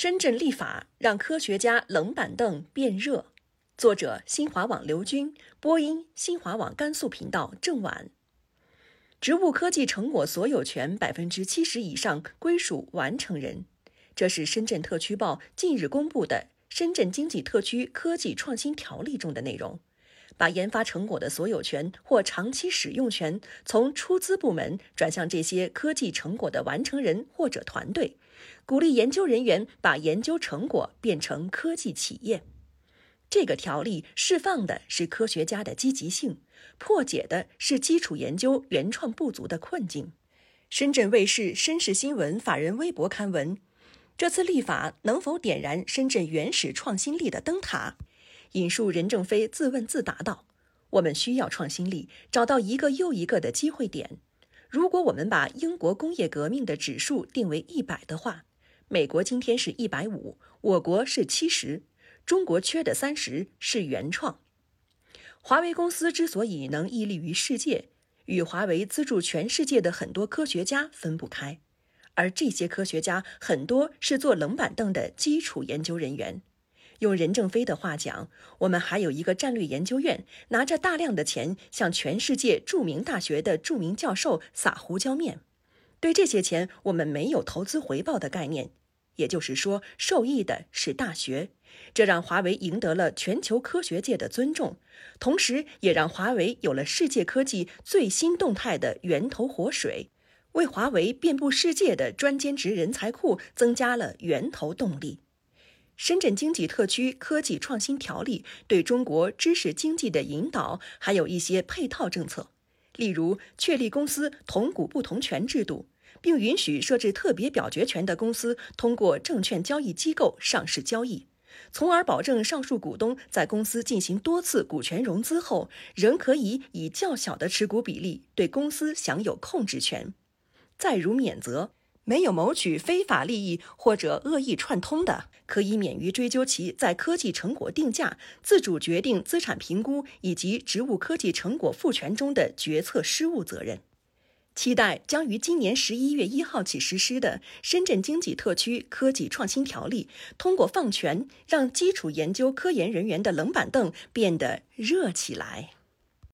深圳立法让科学家冷板凳变热。作者：新华网刘军，播音：新华网甘肃频道郑晚。植物科技成果所有权百分之七十以上归属完成人，这是深圳特区报近日公布的《深圳经济特区科技创新条例》中的内容，把研发成果的所有权或长期使用权从出资部门转向这些科技成果的完成人或者团队。鼓励研究人员把研究成果变成科技企业。这个条例释放的是科学家的积极性，破解的是基础研究原创不足的困境。深圳卫视深市新闻法人微博刊文：这次立法能否点燃深圳原始创新力的灯塔？引述任正非自问自答道：“我们需要创新力，找到一个又一个的机会点。”如果我们把英国工业革命的指数定为一百的话，美国今天是一百五，我国是七十，中国缺的三十是原创。华为公司之所以能屹立于世界，与华为资助全世界的很多科学家分不开，而这些科学家很多是坐冷板凳的基础研究人员。用任正非的话讲，我们还有一个战略研究院，拿着大量的钱向全世界著名大学的著名教授撒胡椒面。对这些钱，我们没有投资回报的概念，也就是说，受益的是大学。这让华为赢得了全球科学界的尊重，同时也让华为有了世界科技最新动态的源头活水，为华为遍布世界的专兼职人才库增加了源头动力。深圳经济特区科技创新条例对中国知识经济的引导，还有一些配套政策，例如确立公司同股不同权制度，并允许设置特别表决权的公司通过证券交易机构上市交易，从而保证上述股东在公司进行多次股权融资后，仍可以以较小的持股比例对公司享有控制权。再如免责。没有谋取非法利益或者恶意串通的，可以免于追究其在科技成果定价、自主决定资产评估以及植物科技成果赋权中的决策失误责任。期待将于今年十一月一号起实施的《深圳经济特区科技创新条例》，通过放权，让基础研究科研人员的冷板凳变得热起来。